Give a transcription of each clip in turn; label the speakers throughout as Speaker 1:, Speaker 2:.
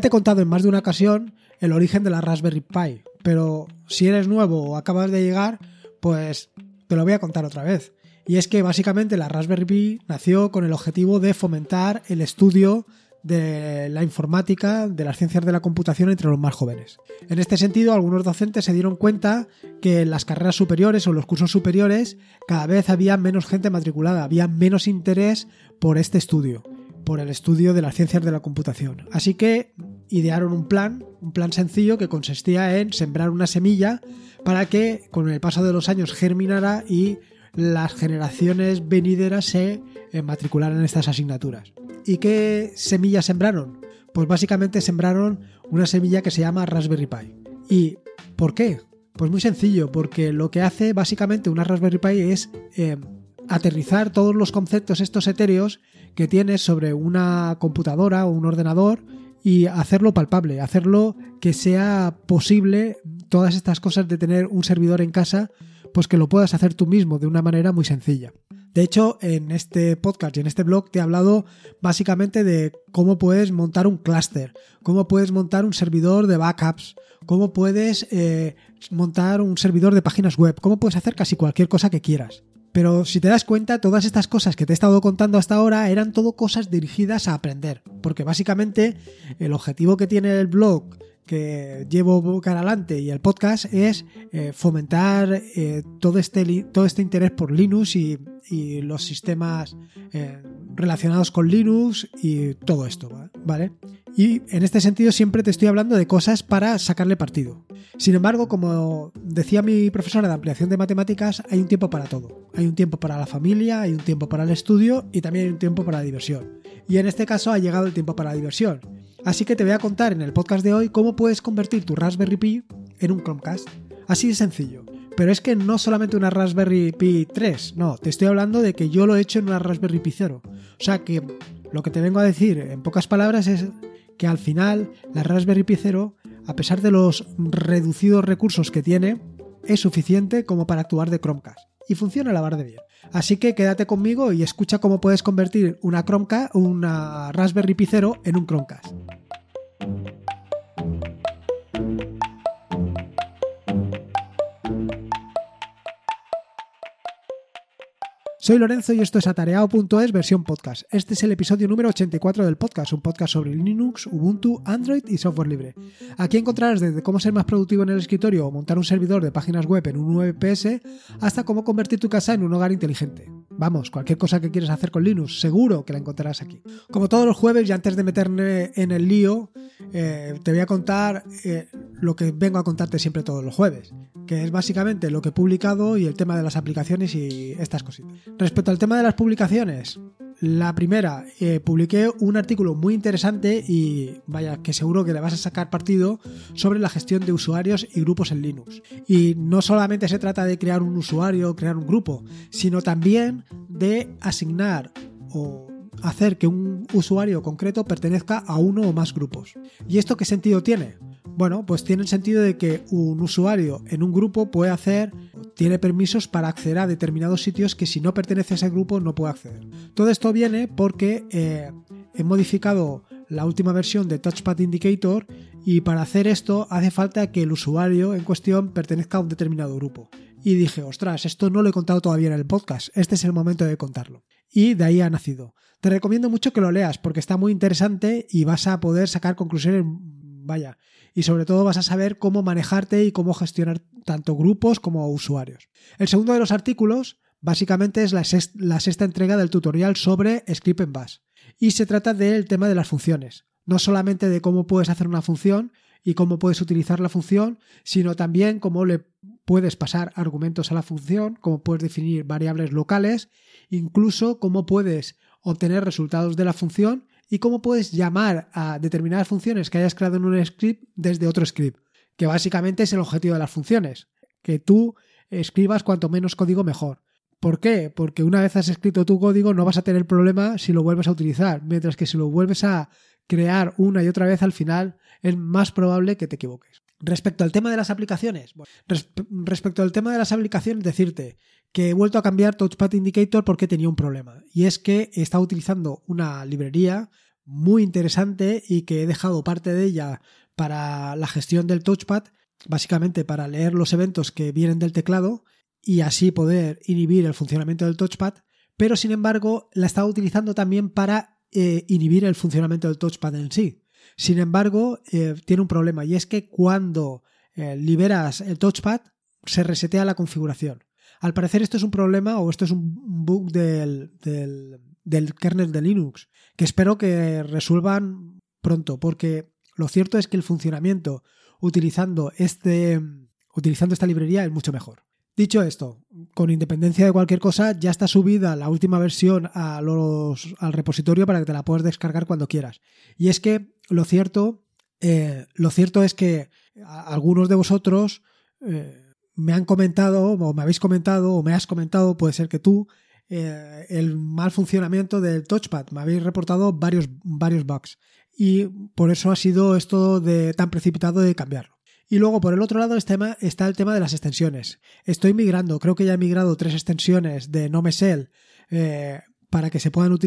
Speaker 1: Te he contado en más de una ocasión el origen de la Raspberry Pi, pero si eres nuevo o acabas de llegar, pues te lo voy a contar otra vez. Y es que básicamente la Raspberry Pi nació con el objetivo de fomentar el estudio de la informática, de las ciencias de la computación entre los más jóvenes. En este sentido, algunos docentes se dieron cuenta que en las carreras superiores o los cursos superiores cada vez había menos gente matriculada, había menos interés por este estudio, por el estudio de las ciencias de la computación. Así que idearon un plan, un plan sencillo que consistía en sembrar una semilla para que con el paso de los años germinara y las generaciones venideras se eh, matricularan en estas asignaturas. ¿Y qué semillas sembraron? Pues básicamente sembraron una semilla que se llama Raspberry Pi. ¿Y por qué? Pues muy sencillo, porque lo que hace básicamente una Raspberry Pi es eh, aterrizar todos los conceptos estos etéreos que tienes sobre una computadora o un ordenador y hacerlo palpable, hacerlo que sea posible todas estas cosas de tener un servidor en casa pues que lo puedas hacer tú mismo de una manera muy sencilla. De hecho, en este podcast y en este blog te he hablado básicamente de cómo puedes montar un clúster, cómo puedes montar un servidor de backups, cómo puedes eh, montar un servidor de páginas web, cómo puedes hacer casi cualquier cosa que quieras. Pero si te das cuenta, todas estas cosas que te he estado contando hasta ahora eran todo cosas dirigidas a aprender. Porque básicamente el objetivo que tiene el blog que llevo cara adelante y el podcast es eh, fomentar eh, todo, este, todo este interés por Linux y, los sistemas eh, relacionados con Linux y todo esto, ¿vale? Y en este sentido siempre te estoy hablando de cosas para sacarle partido. Sin embargo, como decía mi profesora de ampliación de matemáticas, hay un tiempo para todo. Hay un tiempo para la familia, hay un tiempo para el estudio y también hay un tiempo para la diversión. Y en este caso ha llegado el tiempo para la diversión. Así que te voy a contar en el podcast de hoy cómo puedes convertir tu Raspberry Pi en un Chromecast. Así de sencillo. Pero es que no solamente una Raspberry Pi 3, no, te estoy hablando de que yo lo he hecho en una Raspberry Pi 0. O sea que lo que te vengo a decir en pocas palabras es que al final la Raspberry Pi 0, a pesar de los reducidos recursos que tiene, es suficiente como para actuar de Chromecast. Y funciona la barra de bien. Así que quédate conmigo y escucha cómo puedes convertir una Chromecast, una Raspberry Pi 0 en un Chromecast. Soy Lorenzo y esto es atareado.es versión podcast. Este es el episodio número 84 del podcast, un podcast sobre Linux, Ubuntu, Android y software libre. Aquí encontrarás desde cómo ser más productivo en el escritorio o montar un servidor de páginas web en un VPS hasta cómo convertir tu casa en un hogar inteligente. Vamos, cualquier cosa que quieras hacer con Linux, seguro que la encontrarás aquí. Como todos los jueves y antes de meterme en el lío, eh, te voy a contar eh, lo que vengo a contarte siempre todos los jueves, que es básicamente lo que he publicado y el tema de las aplicaciones y estas cositas. Respecto al tema de las publicaciones, la primera, eh, publiqué un artículo muy interesante y vaya, que seguro que le vas a sacar partido sobre la gestión de usuarios y grupos en Linux. Y no solamente se trata de crear un usuario, crear un grupo, sino también de asignar o hacer que un usuario concreto pertenezca a uno o más grupos. ¿Y esto qué sentido tiene? Bueno, pues tiene el sentido de que un usuario en un grupo puede hacer, tiene permisos para acceder a determinados sitios que si no pertenece a ese grupo no puede acceder. Todo esto viene porque eh, he modificado la última versión de Touchpad Indicator y para hacer esto hace falta que el usuario en cuestión pertenezca a un determinado grupo. Y dije, ostras, esto no lo he contado todavía en el podcast, este es el momento de contarlo. Y de ahí ha nacido. Te recomiendo mucho que lo leas porque está muy interesante y vas a poder sacar conclusiones, vaya, y sobre todo vas a saber cómo manejarte y cómo gestionar tanto grupos como usuarios. El segundo de los artículos básicamente es la sexta, entrega del tutorial sobre Script en Bash. Y se trata del tema de las funciones, no solamente de cómo puedes hacer una función y cómo puedes utilizar la función, sino también cómo le puedes pasar argumentos a la función, cómo puedes definir variables locales, incluso cómo puedes obtener resultados de la función y cómo puedes llamar a determinadas funciones que hayas creado en un script desde otro script, que básicamente es el objetivo de las funciones, que tú escribas cuanto menos código mejor. ¿Por qué? Porque una vez has escrito tu código no vas a tener problema si lo vuelves a utilizar, mientras que si lo vuelves a crear una y otra vez al final es más probable que te equivoques. Respecto al tema de las aplicaciones, respecto al tema de las aplicaciones, decirte que he vuelto a cambiar Touchpad Indicator porque tenía un problema. Y es que estaba utilizando una librería muy interesante y que he dejado parte de ella para la gestión del touchpad, básicamente para leer los eventos que vienen del teclado y así poder inhibir el funcionamiento del touchpad, pero sin embargo la estaba utilizando también para eh, inhibir el funcionamiento del touchpad en sí. Sin embargo, eh, tiene un problema y es que cuando eh, liberas el touchpad se resetea la configuración. Al parecer esto es un problema o esto es un bug del, del, kernel de Linux que espero que resuelvan pronto porque lo cierto es que el funcionamiento utilizando, este, utilizando esta librería es mucho mejor. Dicho esto, con independencia de cualquier cosa, ya está subida la última versión al repositorio para que te la puedas descargar cuando quieras. Y es que lo cierto, eh, lo cierto es que algunos de vosotros eh, me han comentado, o me habéis comentado, o me has comentado, puede ser que tú, eh, el mal funcionamiento del touchpad. Me habéis reportado varios, varios bugs. Y por eso ha sido esto de tan precipitado de cambiarlo. Y luego por el otro lado está, el tema de las extensiones. Estoy migrando, creo que ya he migrado tres extensiones de NoMesel eh, para que se puedan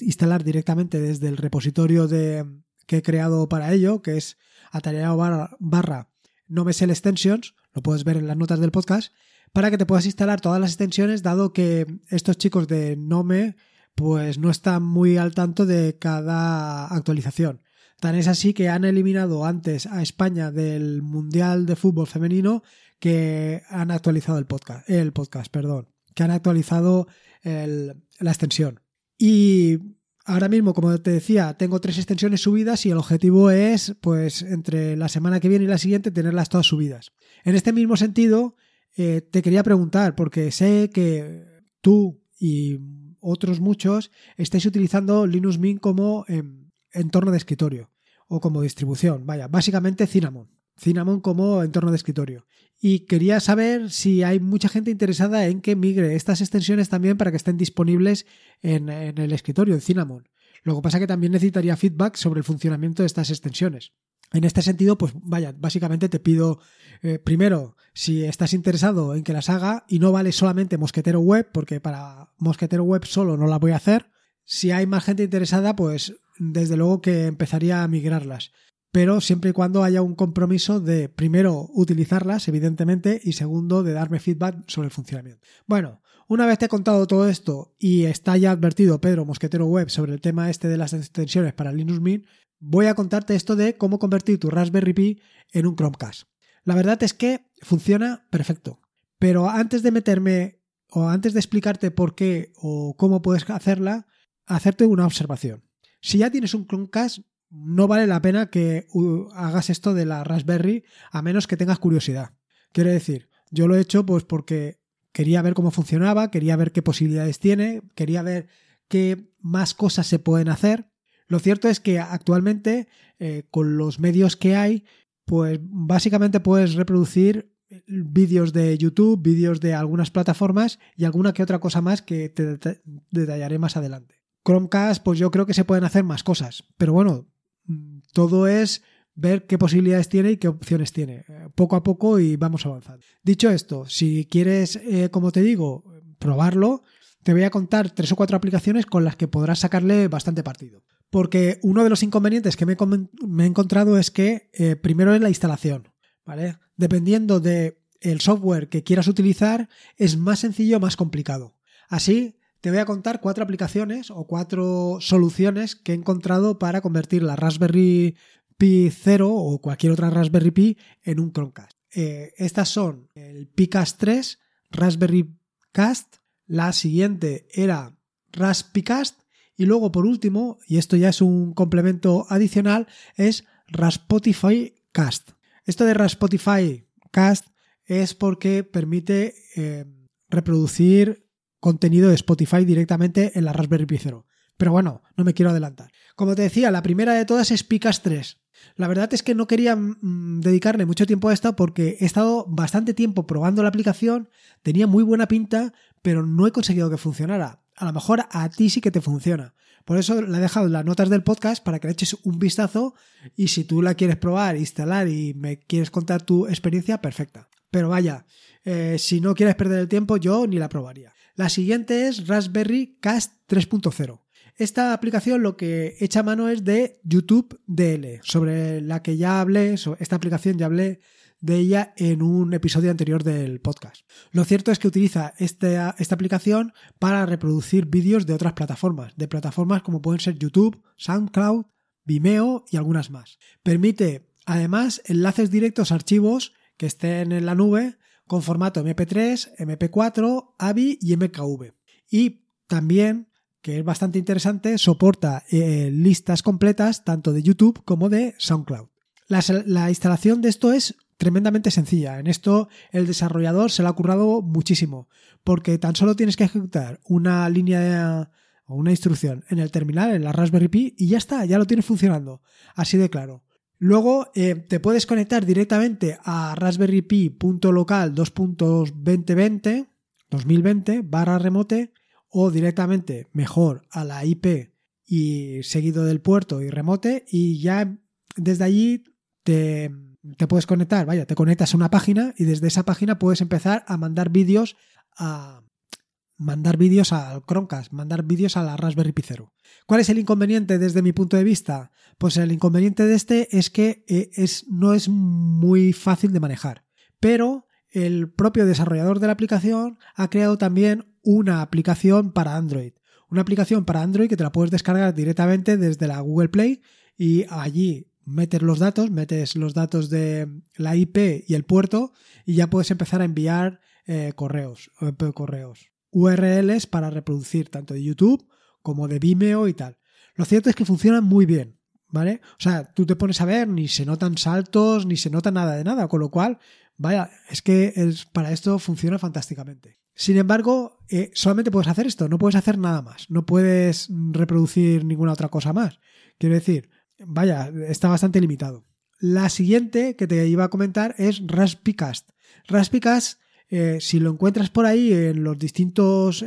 Speaker 1: instalar directamente desde el repositorio de, que he creado para ello, que es atareado barra, barra NoMesel Extensions, lo puedes ver en las notas del podcast, para que te puedas instalar todas las extensiones, dado que estos chicos de Nome pues no están muy al tanto de cada actualización. Tan es así que han eliminado antes a España del Mundial de Fútbol Femenino que han actualizado el podcast, el podcast, perdón, que han actualizado la extensión. Y ahora mismo, como te decía, tengo tres extensiones subidas y el objetivo es, pues, entre la semana que viene y la siguiente, tenerlas todas subidas. En este mismo sentido, eh, te quería preguntar, porque sé que tú y otros muchos estáis utilizando Linux Mint como em, entorno de escritorio o como distribución. Vaya, básicamente Cinnamon. Cinnamon como entorno de escritorio. Y quería saber si hay mucha gente interesada en que migre estas extensiones también para que estén disponibles en, el escritorio, en Cinnamon. Lo que pasa que también necesitaría feedback sobre el funcionamiento de estas extensiones. En este sentido, pues vaya, básicamente te pido eh, primero si estás interesado en que las haga y no vale solamente Mosquetero Web, porque para Mosquetero Web solo no la voy a hacer. Si hay más gente interesada, pues desde luego que empezaría a migrarlas pero siempre y cuando haya un compromiso de, primero, utilizarlas, evidentemente, y segundo, de darme feedback sobre el funcionamiento. Bueno, una vez te he contado todo esto y está ya advertido Pedro Mosquetero Web sobre el tema este de las extensiones para Linux Mint, voy a contarte esto de cómo convertir tu Raspberry Pi en un Chromecast. La verdad es que funciona perfecto, pero antes de meterme o antes de explicarte por qué o cómo puedes hacerla, hacerte una observación. Si ya tienes un Chromecast, no vale la pena que hagas esto de la Raspberry a menos que tengas curiosidad. Quiero decir, yo lo he hecho pues porque quería ver cómo funcionaba, quería ver qué posibilidades tiene, quería ver qué más cosas se pueden hacer. Lo cierto es que actualmente, eh, con los medios que hay, pues básicamente puedes reproducir vídeos de YouTube, vídeos de algunas plataformas y alguna que otra cosa más que te detallaré más adelante. Chromecast, pues yo creo que se pueden hacer más cosas, pero bueno, todo es ver qué posibilidades tiene y qué opciones tiene, eh, poco a poco y vamos avanzando. Dicho esto, si quieres, eh, como te digo, probarlo, te voy a contar tres o cuatro aplicaciones con las que podrás sacarle bastante partido. Porque uno de los inconvenientes que me, he encontrado es que eh, primero es la instalación, ¿vale? Dependiendo del el software que quieras utilizar, es más sencillo o más complicado. Así, te voy a contar cuatro aplicaciones o cuatro soluciones que he encontrado para convertir la Raspberry Pi 0 o cualquier otra Raspberry Pi en un Chromecast. Eh, estas son el PiCast 3, Raspberry Cast, la siguiente era Raspicast y luego por último, y esto ya es un complemento adicional, es Raspotify Cast. Esto de Raspotify Cast es porque permite eh, reproducir contenido de Spotify directamente en la Raspberry Pi 0. Pero bueno, no me quiero adelantar. Como te decía, la primera de todas es Picas 3. La verdad es que no quería mm, dedicarle mucho tiempo a esto porque he estado bastante tiempo probando la aplicación, tenía muy buena pinta, pero no he conseguido que funcionara. A lo mejor a ti sí que te funciona. Por eso la he dejado las notas del podcast para que le eches un vistazo y si tú la quieres probar, instalar y me quieres contar tu experiencia, perfecta. Pero vaya, eh, si no quieres perder el tiempo, yo ni la probaría. La siguiente es Raspberry Cast 3.0. Esta aplicación lo que echa mano es de YouTube DL, sobre la que ya hablé, esta aplicación ya hablé de ella en un episodio anterior del podcast. Lo cierto es que utiliza esta, esta aplicación para reproducir vídeos de otras plataformas, de plataformas como pueden ser YouTube, SoundCloud, Vimeo y algunas más. Permite además enlaces directos a archivos que estén en la nube con formato MP3, MP4, AVI y MKV. Y también, que es bastante interesante, soporta eh, listas completas tanto de YouTube como de SoundCloud. la instalación de esto es tremendamente sencilla. En esto el desarrollador se lo ha currado muchísimo, porque tan solo tienes que ejecutar una línea o una instrucción en el terminal, en la Raspberry Pi, y ya está, ya lo tienes funcionando. Así de claro. Luego eh, te puedes conectar directamente a Raspberry Pi.local 2.2020 2020 barra remote o directamente mejor a la IP y seguido del puerto y remote y ya desde allí te te puedes conectar, vaya, te conectas a una página y desde esa página puedes empezar a mandar vídeos a mandar vídeos al Chromecast, mandar vídeos a la Raspberry Pi Zero. ¿Cuál es el inconveniente desde mi punto de vista? Pues el inconveniente de este es que eh, es, no es muy fácil de manejar, pero el propio desarrollador de la aplicación ha creado también una aplicación para Android. Una aplicación para Android que te la puedes descargar directamente desde la Google Play y allí metes los datos, metes los datos de la IP y el puerto y ya puedes empezar a enviar eh, correos, eh, correos, URLs para reproducir tanto de YouTube como de Vimeo y tal. Lo cierto es que funcionan muy bien, ¿vale? O sea, tú te pones a ver, ni se notan saltos, ni se nota nada de nada, con lo cual, vaya, es que para esto funciona fantásticamente. Sin embargo, eh, solamente puedes hacer esto, no puedes hacer nada más, no puedes reproducir ninguna otra cosa más. Quiero decir, vaya, está bastante limitado. La siguiente que te iba a comentar es Raspicast. Raspicast, eh, si lo encuentras por ahí en los distintos,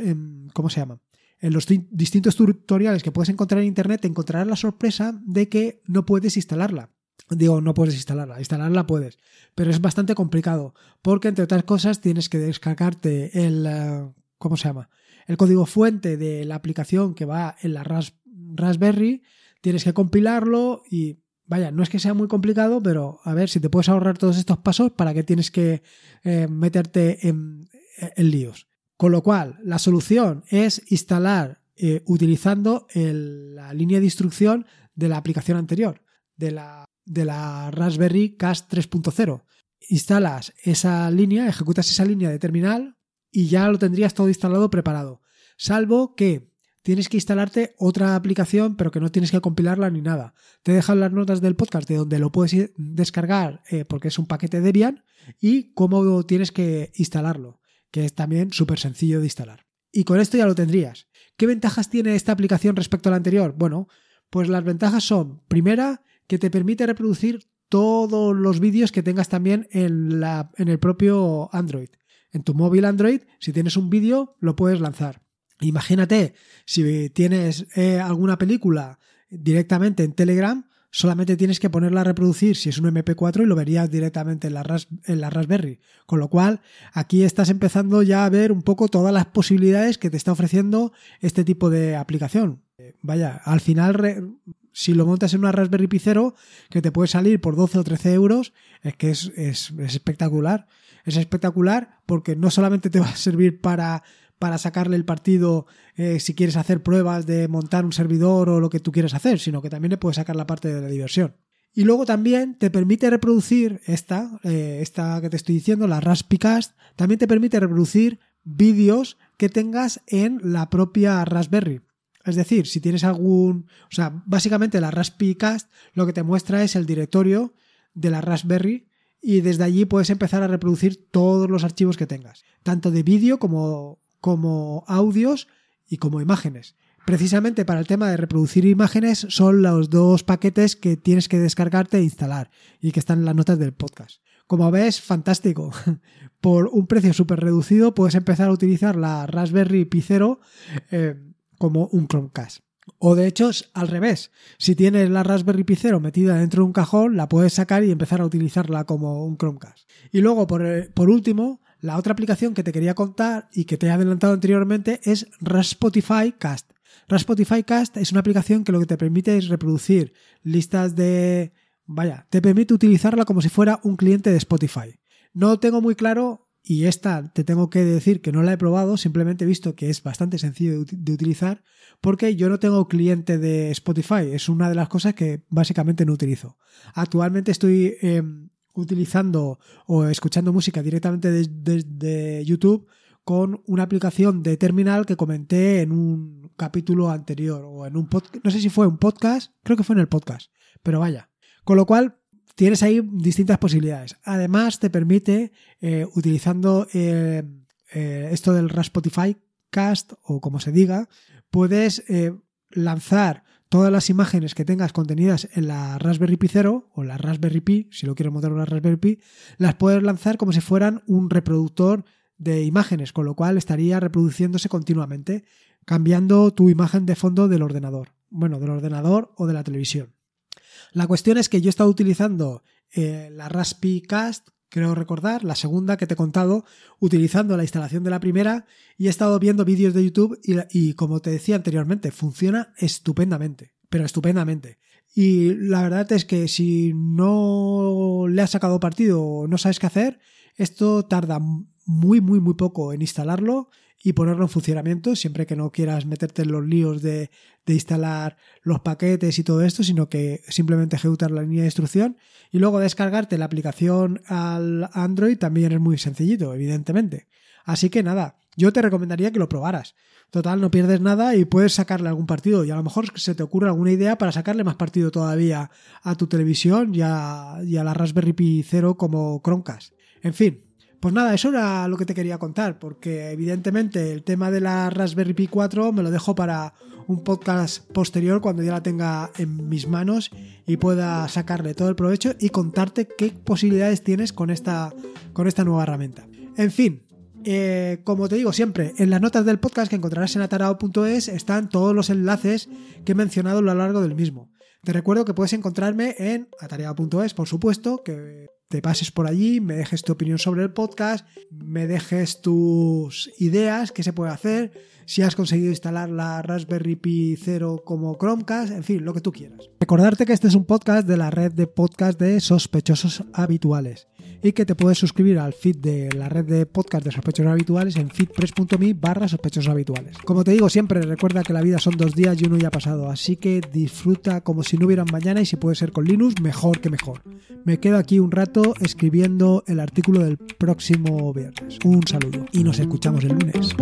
Speaker 1: ¿cómo se llama? En los distintos tutoriales que puedes encontrar en internet, te encontrarás la sorpresa de que no puedes instalarla. Digo, no puedes instalarla, instalarla puedes, pero es bastante complicado, porque entre otras cosas tienes que descargarte el, eh, ¿cómo se llama? El código fuente de la aplicación que va en la Raspberry, tienes que compilarlo y vaya, no es que sea muy complicado, pero a ver si te puedes ahorrar todos estos pasos para que tienes que eh, meterte en, líos. Con lo cual, la solución es instalar eh, utilizando la línea de instrucción de la aplicación anterior, de la, de la Raspberry Cast 3.0. Instalas esa línea, ejecutas esa línea de terminal y ya lo tendrías todo instalado preparado. Salvo que tienes que instalarte otra aplicación, pero que no tienes que compilarla ni nada. Te dejan las notas del podcast de donde lo puedes descargar eh, porque es un paquete Debian y cómo tienes que instalarlo, que es también súper sencillo de instalar. Y con esto ya lo tendrías. ¿Qué ventajas tiene esta aplicación respecto a la anterior? Bueno, pues las ventajas son, primera, que te permite reproducir todos los vídeos que tengas también en, en el propio Android. En tu móvil Android, si tienes un vídeo, lo puedes lanzar. Imagínate, si tienes eh, alguna película directamente en Telegram, solamente tienes que ponerla a reproducir si es un MP4 y lo verías directamente en la, en la Raspberry. Con lo cual, aquí estás empezando ya a ver un poco todas las posibilidades que te está ofreciendo este tipo de aplicación. Eh, vaya, al final, si lo montas en una Raspberry Pi Zero, que te puede salir por 12 o 13 euros, es que es, es espectacular. Es espectacular porque no solamente te va a servir para para sacarle el partido eh, si quieres hacer pruebas de montar un servidor o lo que tú quieres hacer, sino que también le puedes sacar la parte de la diversión. Y luego también te permite reproducir esta, eh, esta que te estoy diciendo, la Raspicast, también te permite reproducir vídeos que tengas en la propia Raspberry. Es decir, si tienes algún, o sea, básicamente la Raspicast lo que te muestra es el directorio de la Raspberry y desde allí puedes empezar a reproducir todos los archivos que tengas, tanto de vídeo como como audios y como imágenes. Precisamente para el tema de reproducir imágenes son los dos paquetes que tienes que descargarte e instalar y que están en las notas del podcast. Como ves, fantástico. Por un precio súper reducido puedes empezar a utilizar la Raspberry Pi Zero eh, como un Chromecast. O de hecho, al revés. Si tienes la Raspberry Pi Zero metida dentro de un cajón, la puedes sacar y empezar a utilizarla como un Chromecast. Y luego, por, eh, por último, la otra aplicación que te quería contar y que te he adelantado anteriormente es Raspotify Cast. Raspotify Cast es una aplicación que lo que te permite es reproducir listas de... Vaya, te permite utilizarla como si fuera un cliente de Spotify. No tengo muy claro, y esta te tengo que decir que no la he probado, simplemente he visto que es bastante sencillo de, utilizar, porque yo no tengo cliente de Spotify, es una de las cosas que básicamente no utilizo. Actualmente estoy em, utilizando o escuchando música directamente desde YouTube con una aplicación de terminal que comenté en un capítulo anterior o en un podcast, no sé si fue un podcast, creo que fue en el podcast, pero vaya. Con lo cual, tienes ahí distintas posibilidades. Además, te permite, eh, utilizando eh, eh, esto del Raspotify Cast o como se diga, puedes lanzar todas las imágenes que tengas contenidas en la Raspberry Pi 0 o la Raspberry Pi, si lo quieres montar una Raspberry Pi, las puedes lanzar como si fueran un reproductor de imágenes, con lo cual estaría reproduciéndose continuamente, cambiando tu imagen de fondo del ordenador. Bueno, del ordenador o de la televisión. La cuestión es que yo he estado utilizando eh, la Raspi Cast, creo recordar, la segunda que te he contado, utilizando la instalación de la primera y he estado viendo vídeos de YouTube y, como te decía anteriormente, funciona estupendamente, pero estupendamente. Y la verdad es que si no le has sacado partido o no sabes qué hacer, esto tarda muy, muy, muy poco en instalarlo y ponerlo en funcionamiento, siempre que no quieras meterte en los líos de, instalar los paquetes y todo esto, sino que simplemente ejecutar la línea de instrucción y luego descargarte la aplicación al Android también es muy sencillito, evidentemente. Así que nada, yo te recomendaría que lo probaras. Total, no pierdes nada y puedes sacarle algún partido. Y a lo mejor se te ocurre alguna idea para sacarle más partido todavía a tu televisión y a, y a la Raspberry Pi 0 como Chromecast. En fin, pues nada, eso era lo que te quería contar, porque evidentemente el tema de la Raspberry Pi 4 me lo dejo para un podcast posterior cuando ya la tenga en mis manos y pueda sacarle todo el provecho y contarte qué posibilidades tienes con esta, con esta nueva herramienta. En fin, eh, como te digo siempre, en las notas del podcast que encontrarás en atarao.es están todos los enlaces que he mencionado a lo largo del mismo. Te recuerdo que puedes encontrarme en atarao.es, por supuesto, que te pases por allí, me dejes tu opinión sobre el podcast, me dejes tus ideas, qué se puede hacer, si has conseguido instalar la Raspberry Pi 0 como Chromecast, en fin, lo que tú quieras. Recordarte que este es un podcast de la red de podcast de sospechosos habituales y que te puedes suscribir al feed de la red de podcast de sospechosos habituales en feedpress.me barra sospechosos habituales. Como te digo siempre, recuerda que la vida son dos días y uno ya ha pasado, así que disfruta como si no hubieran mañana y si puede ser con Linux, mejor que mejor. Me quedo aquí un rato escribiendo el artículo del próximo viernes. Un saludo y nos escuchamos el lunes.